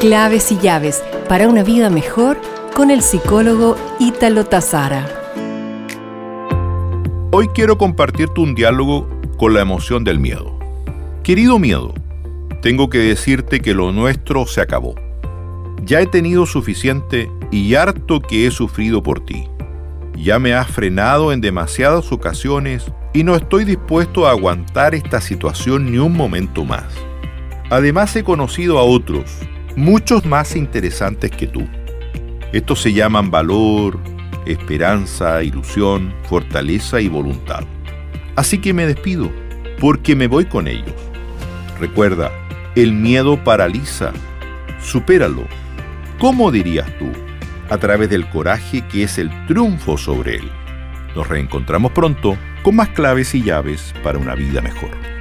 Claves y llaves para una vida mejor con el psicólogo Ítalo Tazara. Hoy quiero compartirte un diálogo con la emoción del miedo. Querido miedo, tengo que decirte que lo nuestro se acabó. Ya he tenido suficiente y harto que he sufrido por ti. Ya me has frenado en demasiadas ocasiones y no estoy dispuesto a aguantar esta situación ni un momento más. Además he conocido a otros, muchos más interesantes que tú. Estos se llaman valor, esperanza, ilusión, fortaleza y voluntad. Así que me despido, porque me voy con ellos. Recuerda, el miedo paraliza. Supéralo. ¿Cómo dirías tú? A través del coraje que es el triunfo sobre él. Nos reencontramos pronto con más claves y llaves para una vida mejor.